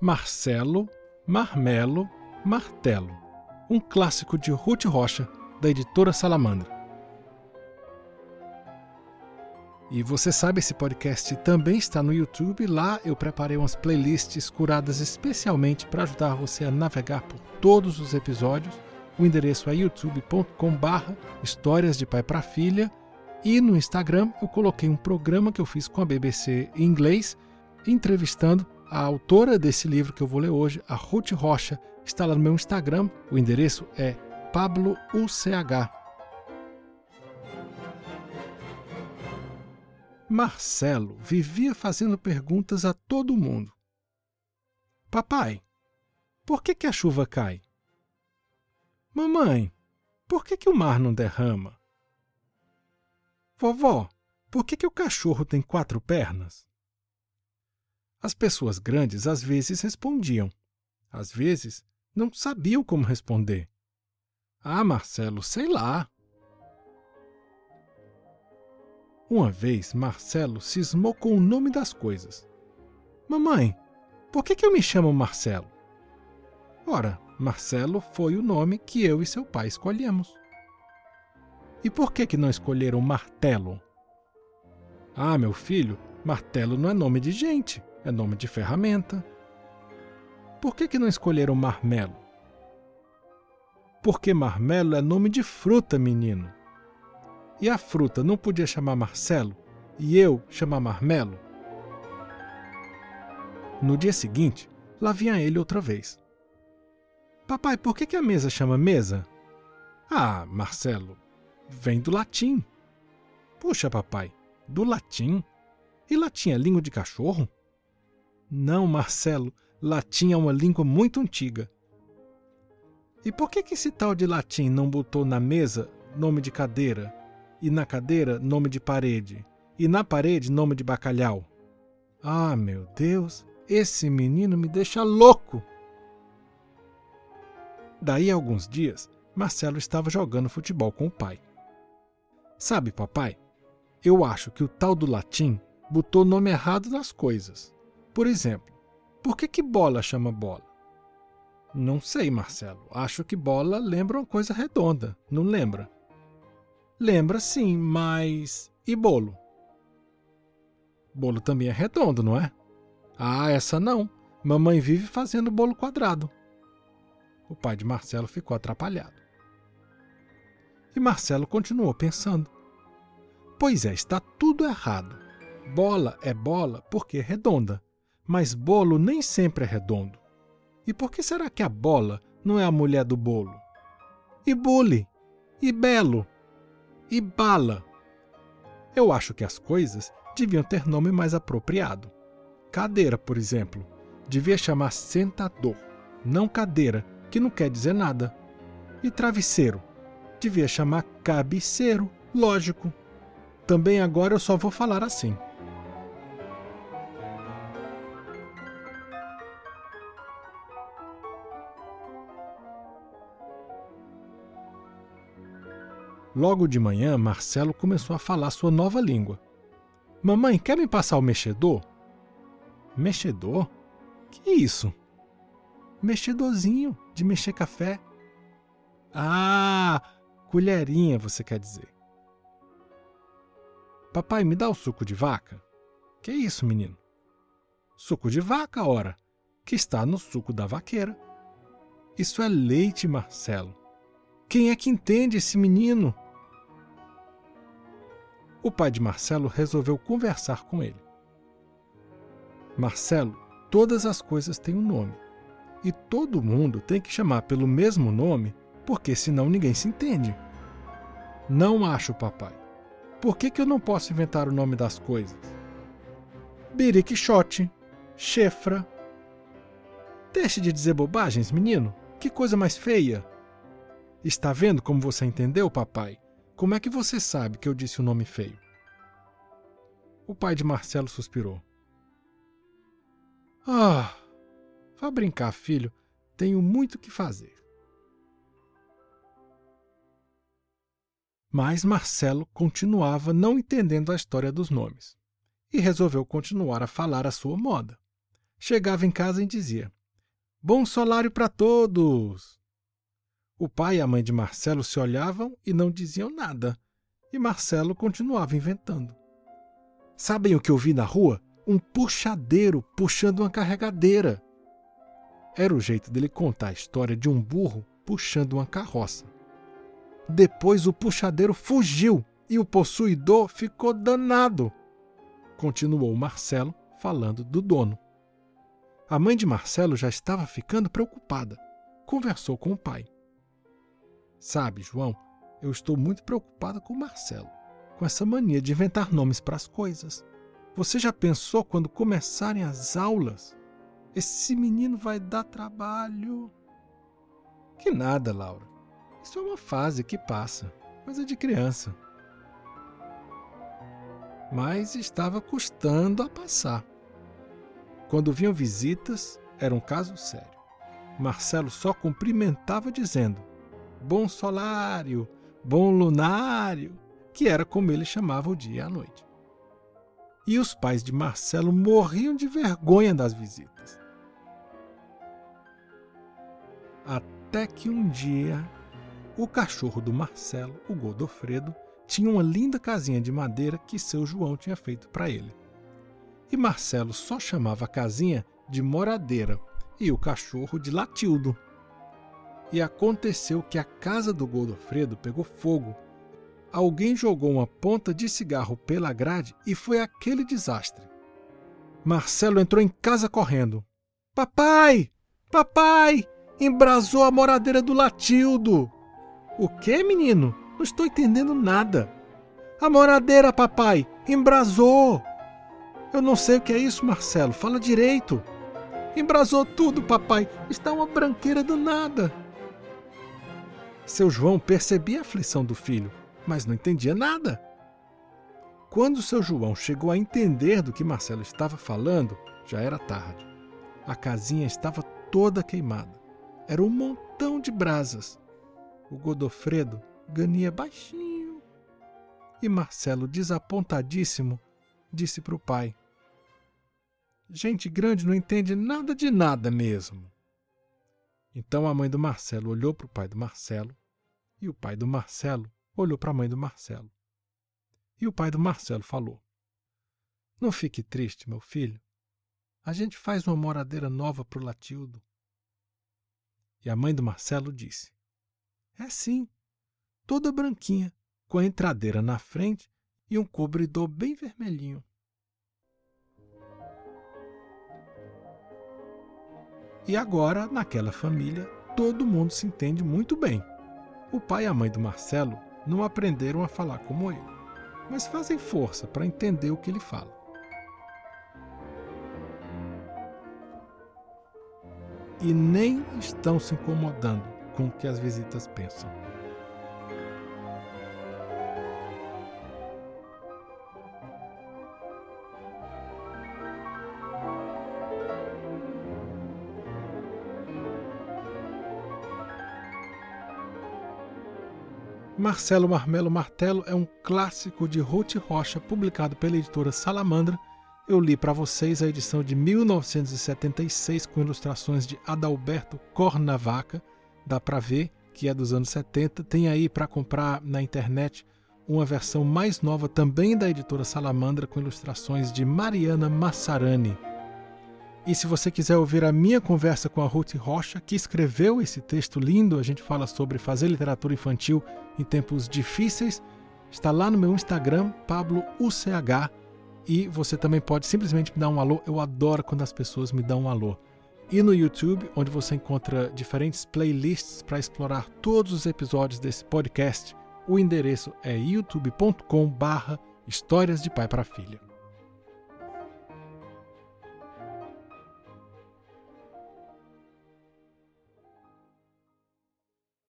Marcelo, Marmelo, Martelo, um clássico de Ruth Rocha, da editora Salamandra. E você sabe, esse podcast também está no YouTube. Lá eu preparei umas playlists curadas especialmente para ajudar você a navegar por todos os episódios. O endereço é youtube.com/barra Histórias de Pai para Filha. E no Instagram eu coloquei um programa que eu fiz com a BBC em inglês, entrevistando a autora desse livro que eu vou ler hoje, a Ruth Rocha. Está lá no meu Instagram. O endereço é PabloUCH. Marcelo vivia fazendo perguntas a todo mundo. Papai, por que, que a chuva cai? Mamãe, por que, que o mar não derrama? Vovó, por que, que o cachorro tem quatro pernas? As pessoas grandes às vezes respondiam, às vezes não sabiam como responder. Ah, Marcelo, sei lá. Uma vez, Marcelo cismou com o nome das coisas. Mamãe, por que, que eu me chamo Marcelo? Ora, Marcelo foi o nome que eu e seu pai escolhemos. E por que, que não escolheram martelo? Ah, meu filho, martelo não é nome de gente, é nome de ferramenta. Por que, que não escolheram marmelo? Porque marmelo é nome de fruta, menino. E a fruta não podia chamar Marcelo e eu chamar Marmelo? No dia seguinte, lá vinha ele outra vez. Papai, por que, que a mesa chama mesa? Ah, Marcelo, vem do latim. Puxa, papai, do latim? E latim é língua de cachorro? Não, Marcelo, latim é uma língua muito antiga. E por que, que esse tal de latim não botou na mesa nome de cadeira, e na cadeira nome de parede, e na parede nome de bacalhau. Ah, meu Deus, esse menino me deixa louco! Daí a alguns dias, Marcelo estava jogando futebol com o pai. Sabe, papai, eu acho que o tal do latim botou nome errado nas coisas. Por exemplo, por que, que bola chama bola? Não sei, Marcelo. Acho que bola lembra uma coisa redonda, não lembra? Lembra sim, mas. E bolo? Bolo também é redondo, não é? Ah, essa não. Mamãe vive fazendo bolo quadrado. O pai de Marcelo ficou atrapalhado. E Marcelo continuou pensando. Pois é, está tudo errado. Bola é bola porque é redonda, mas bolo nem sempre é redondo. E por que será que a bola não é a mulher do bolo? E bule? E belo? e bala. Eu acho que as coisas deviam ter nome mais apropriado. Cadeira, por exemplo, devia chamar sentador, não cadeira, que não quer dizer nada. E travesseiro, devia chamar cabeceiro, lógico. Também agora eu só vou falar assim. Logo de manhã, Marcelo começou a falar sua nova língua. Mamãe, quer me passar o mexedor? Mexedor? Que isso? Mexedorzinho de mexer café. Ah, colherinha, você quer dizer. Papai, me dá o suco de vaca? Que isso, menino? Suco de vaca, ora, que está no suco da vaqueira. Isso é leite, Marcelo. Quem é que entende esse menino? O pai de Marcelo resolveu conversar com ele. Marcelo, todas as coisas têm um nome. E todo mundo tem que chamar pelo mesmo nome, porque senão ninguém se entende. Não acho, papai. Por que, que eu não posso inventar o nome das coisas? Biriquixote, chefra. Deixe de dizer bobagens, menino. Que coisa mais feia. Está vendo como você entendeu, papai? Como é que você sabe que eu disse o um nome feio? O pai de Marcelo suspirou. Ah, vá brincar, filho. Tenho muito que fazer. Mas Marcelo continuava não entendendo a história dos nomes e resolveu continuar a falar à sua moda. chegava em casa e dizia: Bom solário para todos! O pai e a mãe de Marcelo se olhavam e não diziam nada, e Marcelo continuava inventando. Sabem o que eu vi na rua? Um puxadeiro puxando uma carregadeira. Era o jeito dele contar a história de um burro puxando uma carroça. Depois o puxadeiro fugiu e o possuidor ficou danado. Continuou Marcelo falando do dono. A mãe de Marcelo já estava ficando preocupada. Conversou com o pai. Sabe, João, eu estou muito preocupada com o Marcelo, com essa mania de inventar nomes para as coisas. Você já pensou quando começarem as aulas? Esse menino vai dar trabalho. Que nada, Laura. Isso é uma fase que passa, coisa de criança. Mas estava custando a passar. Quando vinham visitas, era um caso sério. Marcelo só cumprimentava dizendo: Bom solário, bom lunário, que era como ele chamava o dia e a noite. E os pais de Marcelo morriam de vergonha das visitas. Até que um dia, o cachorro do Marcelo, o Godofredo, tinha uma linda casinha de madeira que seu João tinha feito para ele. E Marcelo só chamava a casinha de moradeira e o cachorro de Latildo. E aconteceu que a casa do Godofredo pegou fogo. Alguém jogou uma ponta de cigarro pela grade e foi aquele desastre. Marcelo entrou em casa correndo. Papai! Papai! Embrasou a moradeira do Latildo. O que, menino? Não estou entendendo nada. A moradeira, papai, embrasou. Eu não sei o que é isso, Marcelo. Fala direito. Embrasou tudo, papai. Está uma branqueira danada. Seu João percebia a aflição do filho, mas não entendia nada. Quando seu João chegou a entender do que Marcelo estava falando, já era tarde. A casinha estava toda queimada. Era um montão de brasas. O Godofredo gania baixinho. E Marcelo, desapontadíssimo, disse para o pai: Gente grande não entende nada de nada mesmo. Então a mãe do Marcelo olhou para o pai do Marcelo e o pai do Marcelo olhou para a mãe do Marcelo. E o pai do Marcelo falou: Não fique triste, meu filho. A gente faz uma moradeira nova para o Latildo. E a mãe do Marcelo disse: É sim, toda branquinha, com a entradeira na frente e um cobridor bem vermelhinho. E agora, naquela família, todo mundo se entende muito bem. O pai e a mãe do Marcelo não aprenderam a falar como ele, mas fazem força para entender o que ele fala. e nem estão se incomodando com o que as visitas pensam. Marcelo Marmelo Martelo é um clássico de Ruth Rocha publicado pela editora Salamandra eu li para vocês a edição de 1976 com ilustrações de Adalberto Cornavaca, dá para ver que é dos anos 70. Tem aí para comprar na internet uma versão mais nova também da editora Salamandra com ilustrações de Mariana Massarani. E se você quiser ouvir a minha conversa com a Ruth Rocha, que escreveu esse texto lindo, a gente fala sobre fazer literatura infantil em tempos difíceis, está lá no meu Instagram, Pablo UCH e você também pode simplesmente me dar um alô. Eu adoro quando as pessoas me dão um alô. E no YouTube, onde você encontra diferentes playlists para explorar todos os episódios desse podcast, o endereço é youtube.com/barra Histórias de Pai para Filha.